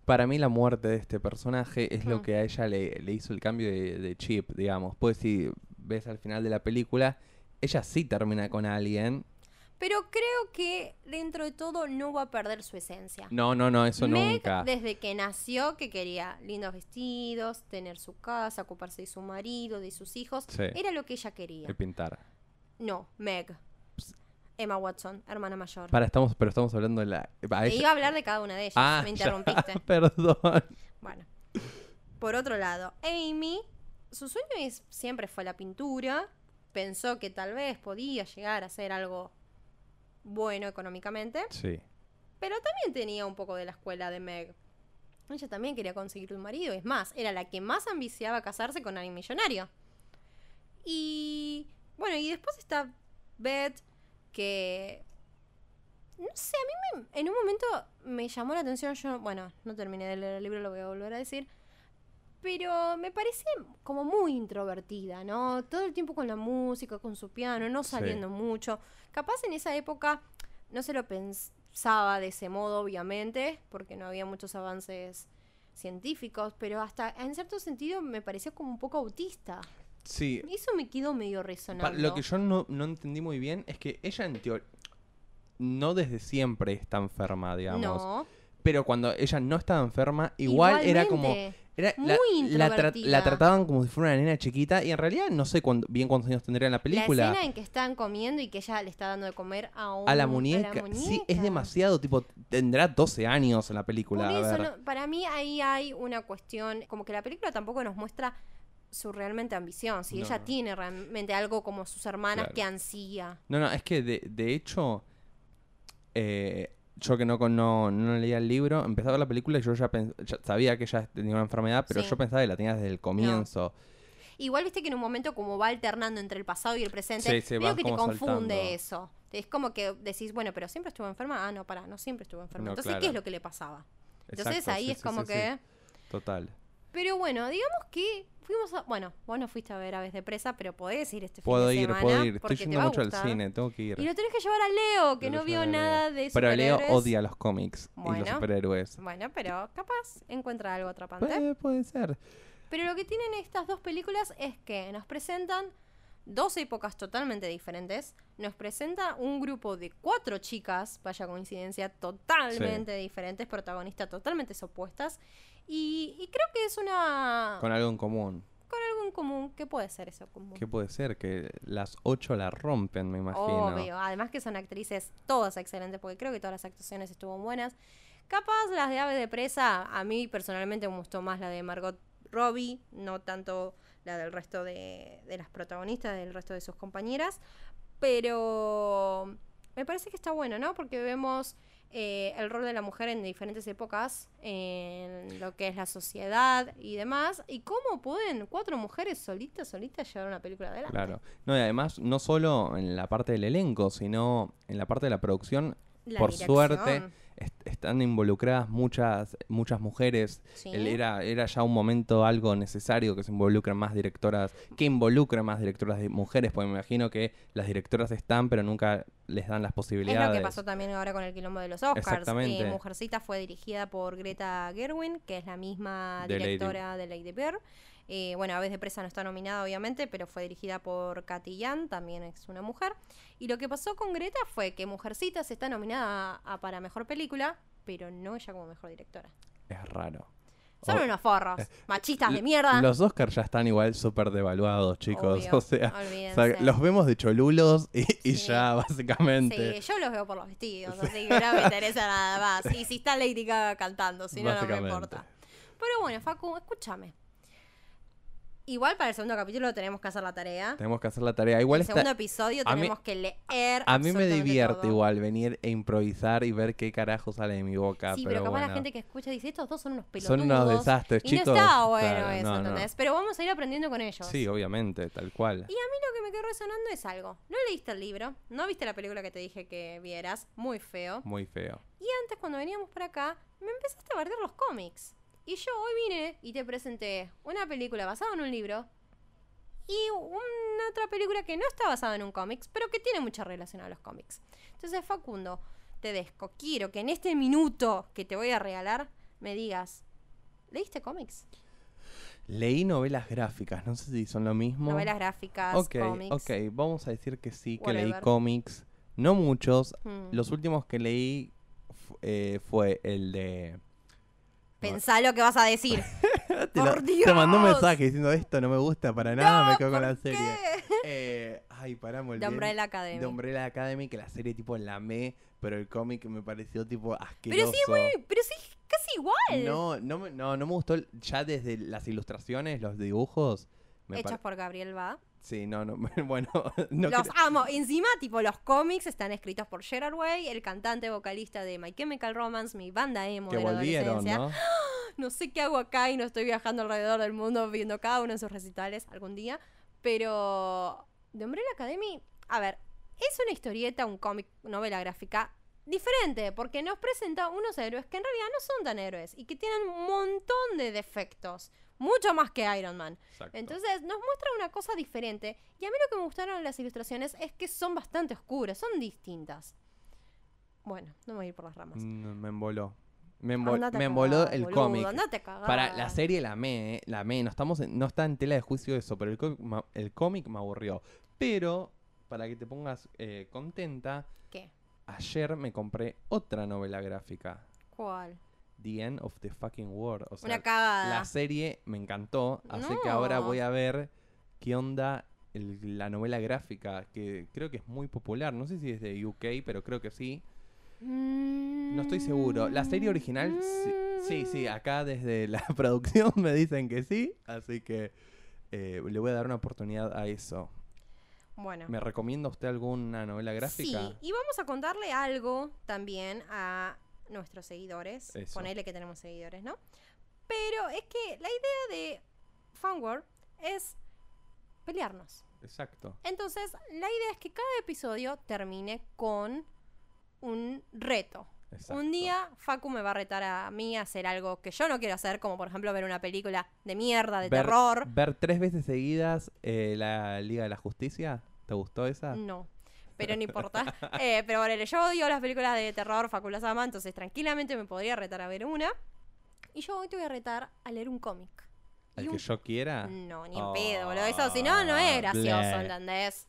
para mí la muerte de este personaje es lo que a ella le, le hizo el cambio de, de chip, digamos. Pues si ves al final de la película, ella sí termina con alguien. Pero creo que dentro de todo no va a perder su esencia. No, no, no, eso Meg, nunca. desde que nació, que quería lindos vestidos, tener su casa, ocuparse de su marido, de sus hijos, Sí. era lo que ella quería. El pintar. No, Meg. Emma Watson, hermana mayor. Para, estamos, pero estamos hablando de la. a Te ella- iba a hablar de cada una de ellas, Ah, me ya, interrumpiste. perdón. Bueno. Por otro lado, Amy, su sueño es- siempre fue la pintura. Pensó que tal vez podía llegar a ser algo bueno económicamente. Sí. Pero también tenía un poco de la escuela de Meg. Ella también quería conseguir un marido. Es más, era la que más ambiciaba casarse con alguien millonario. Y bueno, y después está Beth, que... No sé, a mí me- en un momento me llamó la atención. Yo, bueno, no terminé de leer el libro, lo voy a volver a decir. Pero me parecía como muy introvertida, ¿no? Todo el tiempo con la música, con su piano, no Sí. saliendo mucho. Capaz en esa época no se lo pensaba de ese modo, obviamente, porque no había muchos avances científicos, pero hasta en cierto sentido me pareció como un poco autista. Sí. Eso me quedó medio resonando. lo que yo no, no entendí muy bien es que ella en teoría. No desde siempre está enferma, digamos. no, Pero cuando ella no estaba enferma, igual era como. Era, muy la, la, tra- la trataban como si fuera una nena chiquita y en realidad no sé cuándo- bien cuántos años tendría en la La película. escena en que están comiendo y que ella le está dando de comer a, un- a, la muñeca. Sí, es demasiado, tipo, tendrá 12 años en la película. Por a eso, ver. no- para mí ahí hay una cuestión, como que la película tampoco nos muestra su realmente ambición, si No, ella tiene realmente algo como sus hermanas Claro. que ansía. No, no, es que de, de hecho, eh, yo que no, no, no leía el libro, empecé a ver la película y yo ya, ya sabía que ella tenía una enfermedad, pero Sí. yo pensaba que la tenía desde el comienzo. Igual viste que en un momento como va alternando entre el pasado y el presente, Sí, va que te confunde saltando. eso. Es como que decís, bueno, pero siempre estuvo enferma. Ah, no, pará, no siempre estuvo enferma. No, Entonces, claro. ¿qué es lo que le pasaba? Entonces Exacto, ahí es como que... Total. Pero bueno, digamos que fuimos a... Bueno, vos no fuiste a ver Aves de Presa, pero podés ir este fin Puedo de ir, semana. puedo ir. Estoy yendo mucho al cine, tengo que ir. Y lo tenés que llevar a Leo, que Lo no vio nada de Pero Leo superhéroes. odia los cómics y los superhéroes. Bueno, pero capaz encuentra algo atrapante. Puede, puede ser. Pero lo que tienen estas dos películas es que nos presentan dos épocas totalmente diferentes. Nos presenta un grupo de cuatro chicas, vaya coincidencia, totalmente diferentes, protagonistas totalmente opuestas. Y, y creo que es una... Con algo en común. con algo en común. ¿Qué puede ser eso común? ¿Qué puede ser? Que las ocho la rompen, me imagino. Obvio. Además que son actrices todas excelentes, porque creo que todas las actuaciones estuvo buenas. Capaz las de Ave de Presa, a mí personalmente me gustó más la de Margot Robbie, no tanto la del resto de, de las protagonistas, del resto de sus compañeras. Pero me parece que está bueno, ¿no? Porque vemos eh, el rol de la mujer en diferentes épocas, en lo que es la sociedad y demás, y cómo pueden cuatro mujeres solitas, solitas llevar una película adelante. Claro. No, y además, no solo en la parte del elenco, sino en la parte de la producción, La por dirección. suerte, est- están involucradas muchas, muchas mujeres. Sí. El- Era, era ya un momento algo necesario que se involucren más directoras, que involucren más directoras de mujeres, porque me imagino que las directoras están, pero nunca les dan las Es posibilidades. lo que pasó también ahora con el quilombo de los Oscars. Exactamente. Eh, Mujercita fue dirigida por Greta Gerwin, que es la misma De Lady- directora de Lady Bird. Eh, bueno, Aves de Presa no está nominada, obviamente, pero fue dirigida por Katy Yan, también es una mujer. Y lo que pasó con Greta fue que Mujercitas está nominada a, a para mejor película, pero no ella como mejor directora. Es raro. Son unos forros, eh, machistas de mierda. Los Oscars ya están igual súper devaluados, chicos. Obvio, o, sea, o sea, olvídense. los vemos de cholulos y, y Sí. ya, básicamente. Sí, yo los veo por los vestidos, así que no me interesa nada más. Y si está Lady Gaga cantando, si no, no me importa. Pero bueno, Facu, escúchame. Igual para el segundo capítulo tenemos que hacer la tarea. Tenemos que hacer la tarea. Igual el está, segundo episodio a mí- tenemos que leer. A mí me divierte todo. igual venir e improvisar y ver qué carajo sale de mi boca. Sí, pero, pero capaz bueno, la gente que escucha dice, estos dos son unos pelotudos. son unos desastres, y chicos. no está bueno Claro, eso, no, no. ¿entendés? Pero vamos a ir aprendiendo con ellos. Sí, obviamente, tal cual. Y a mí lo que me quedó resonando es algo. No leíste el libro, no viste la película que te dije que vieras, muy feo. Muy feo. Y antes, cuando veníamos por acá, me empezaste a bardear los cómics. Y yo hoy vine y te presenté una película basada en un libro y una otra película que no está basada en un cómics, pero que tiene mucha relación a los cómics. Entonces, Facundo, Tedesco, quiero que en este minuto que te voy a regalar me digas, ¿leíste cómics? Leí novelas gráficas, no sé si son lo mismo. Novelas gráficas, Ok, cómics. ok, vamos a decir que sí, que leí cómics. No muchos. Hmm. Los últimos que leí eh, fue el de... Pensá lo que vas a decir. te, ¡Por te mandó un Dios! mensaje diciendo esto no me gusta para nada, No, me quedo con ¿por la serie. Eh, ay, The olvidé. Umbrella Academy. De Umbrella Academy, que la serie tipo la amé, pero el cómic me pareció tipo Pero asqueroso. sí, es muy, pero sí, casi igual. No, no, me- no, no me gustó ya desde las ilustraciones, los dibujos. Me pare- por Gabriel Va. Sí, no, no, bueno, no los creo- amo. Encima, tipo, los cómics están escritos por Gerard Way, el cantante vocalista de My Chemical Romance, mi banda emo que de la adolescencia. ¿no? No sé qué hago acá y no estoy viajando alrededor del mundo viendo cada uno de sus recitales algún día. Pero The Umbrella Academy, a ver, es una historieta, un cómic, novela gráfica diferente, porque nos presenta unos héroes que en realidad no son tan héroes y que tienen un montón de defectos, mucho más que Iron Man. Exacto. Entonces nos muestra una cosa diferente. Y a mí lo que me gustaron las ilustraciones es que son bastante oscuras, son distintas. Bueno, no me voy a ir por las ramas. Mm, me emboló. Me, embol- me emboló cagar, el boludo, cómic. Para la serie la amé, eh, la amé. No, estamos en- no está en tela de juicio eso, pero el cómic, el cómic me aburrió. Pero, para que te pongas eh, contenta, ¿Qué? ayer me compré otra novela gráfica. ¿Cuál? The End of the Fucking World. O sea, Una cagada. la serie me encantó, así que ahora voy a ver qué onda el- la novela gráfica, que creo que es muy popular. No sé si es de UK, pero creo que sí. No estoy seguro. La serie original, sí, sí, sí, acá desde la producción me dicen que sí, así que eh, le voy a dar una oportunidad a eso. Bueno. ¿Me recomienda usted alguna novela gráfica? Sí, y vamos a contarle algo también a nuestros seguidores. Eso. Ponele que tenemos seguidores, ¿no? Pero es que la idea de Fanworld es pelearnos. Exacto. Entonces, la idea es que cada episodio termine con un reto. exacto. Un día Facu me va a retar a mí a hacer algo que yo no quiero hacer, como por ejemplo ver una película de mierda, de ver, terror. Ver tres veces seguidas eh, la Liga de la Justicia. ¿Te gustó esa? No. Pero no importa. Eh, pero bueno, yo odio las películas de terror, Facu las ama, entonces tranquilamente me podría retar a ver una. Y yo hoy te voy a retar a leer un cómic. ¿Al que un- yo quiera? No, ni en Oh, pedo, boludo. Eso si no, no es gracioso. ¿entendés?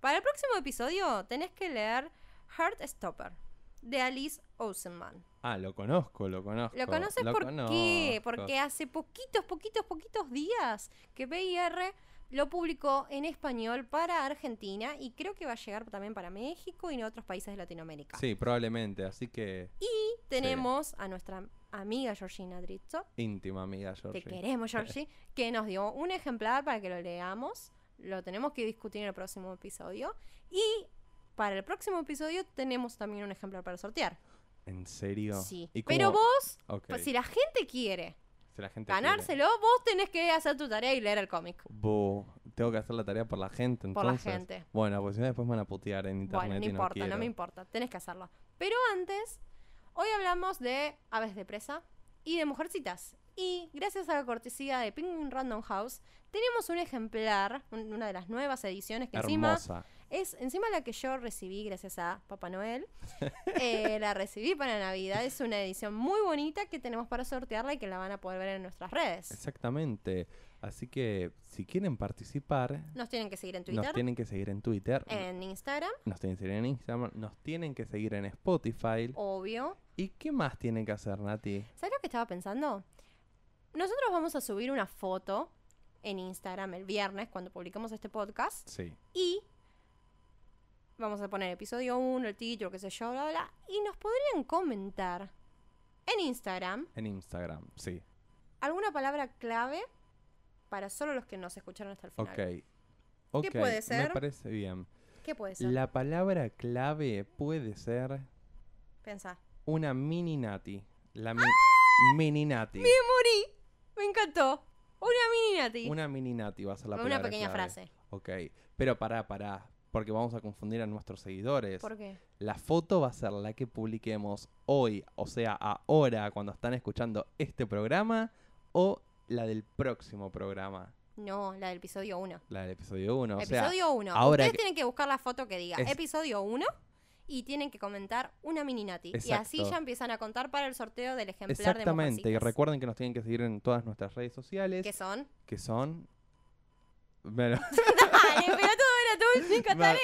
Para el próximo episodio tenés que leer Heartstopper de Alice Osenman. Ah, lo conozco, lo conozco. ¿Lo conoces lo por qué? Porque hace poquitos, poquitos, poquitos días que PIR lo publicó en español para Argentina y creo que va a llegar también para México y en otros países de Latinoamérica. Sí, probablemente, así que Y tenemos a nuestra amiga Georgina Drizzo, íntima amiga te Georgie. queremos Georgie, que nos dio un ejemplar para que lo leamos. Lo tenemos que discutir en el próximo episodio. Y para el próximo episodio tenemos también un ejemplar para sortear. ¿En serio? Sí. ¿Y Pero vos, pues, si la gente quiere si la gente quiere. ganárselo, vos tenés que hacer tu tarea y leer el cómic. Tengo que hacer la tarea por la gente, Por la entonces. gente. Bueno, pues si no después me van a putear en internet Bueno, no y importa, no, me importa, tenés que hacerlo. Pero antes, hoy hablamos de aves de presa y de mujercitas. Y gracias a la cortesía de Penguin Random House, tenemos un ejemplar, un- una de las nuevas ediciones que encima Hermosa. Es encima la que yo recibí gracias a Papá Noel. Eh, la recibí para Navidad. Es una edición muy bonita que tenemos para sortearla y que la van a poder ver en nuestras redes. Exactamente. Así que si quieren participar, Nos tienen que seguir en Twitter, nos tienen que seguir en Twitter, en Instagram, nos tienen que seguir en Instagram, nos tienen que seguir en Spotify. obvio. ¿Y qué más tienen que hacer, Nati? ¿Sabes lo que estaba pensando? Nosotros vamos a subir una foto en Instagram el viernes cuando publicamos este podcast Sí. y vamos a poner episodio 1, el título, qué sé yo, bla, bla. Y nos podrían comentar en Instagram En Instagram, sí. alguna palabra clave para solo los que nos escucharon hasta el final. Ok. Ok, puede Me ser? parece bien. ¿Qué puede ser? La palabra clave puede ser Pensá. una mini Nati. La mi- mini Nati. ¡Me morí! Me encantó. Una mini nati. Una mini Nati va a ser la Una palabra pequeña clave. frase. Ok. Pero pará, pará. Porque vamos a confundir a nuestros seguidores. ¿Por qué? La foto va a ser la que publiquemos hoy, o sea, ahora, cuando están escuchando este programa, o la del próximo programa, No, la del episodio 1. la del episodio 1. O sea, episodio 1. ahora Ustedes que- tienen que buscar la foto que diga Es- episodio 1 y tienen que comentar una mini nati. Y así ya empiezan a contar para el sorteo del ejemplar exactamente. de Y Mujercitas. recuerden que nos tienen que seguir en todas nuestras redes sociales, ¿Qué son? que son... Bueno, Dale, pero todo era tu única Me-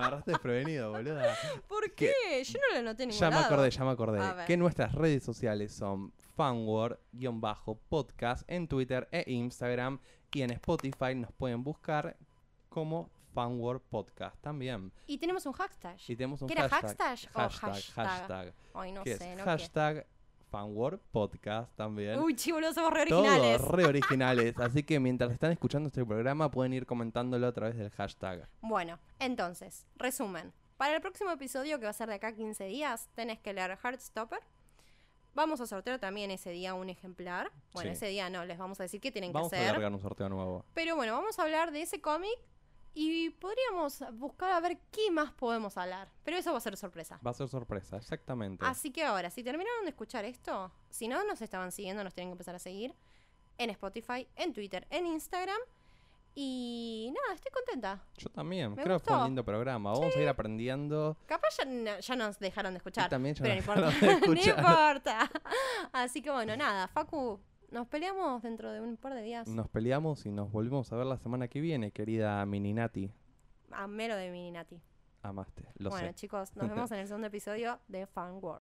agarraste desprevenido, boluda. ¿Por ¿Qué? Yo no lo noté en ningún Ya me lado. acordé, ya me acordé. Ver. Que nuestras redes sociales son fanword-podcast en Twitter e Instagram. Y en Spotify nos pueden buscar como Fanword Podcast también. Y tenemos un hashtag. Y tenemos un ¿Qué era hashtag. hashtag o hashtag, Ay, no que sé, es no hashtag Fanword Podcast también. Uy, chivos, somos re Todos originales. re originales. Así que mientras están escuchando este programa pueden ir comentándolo a través del hashtag. Bueno, entonces, resumen. Para el próximo episodio, que va a ser de acá a 15 días, tenés que leer Heartstopper. Vamos a sortear también ese día un ejemplar. Bueno, Sí. ese día no, les vamos a decir qué tienen Vamos que a hacer. largar un sorteo nuevo. Pero bueno, vamos a hablar de ese cómic y podríamos buscar a ver qué más podemos hablar. Pero eso va a ser sorpresa. Va a ser sorpresa, exactamente. Así que ahora, si terminaron de escuchar esto, si no nos estaban siguiendo, nos tienen que empezar a seguir en Spotify, en Twitter, en Instagram. Y nada, estoy contenta. Yo también, Me creo que fue un gustó. lindo programa. Vamos a ir aprendiendo. Capaz ya, no- ya nos dejaron de escuchar. Y también ya pero no importa. de no escuchar. importa. Así que bueno, nada, Facu, nos peleamos dentro de un par de días. Nos peleamos y nos volvemos a ver la semana que viene, querida Mininati. A mero de Mininati. Amaste, lo bueno, sé. chicos, nos vemos en el segundo episodio de Fan World.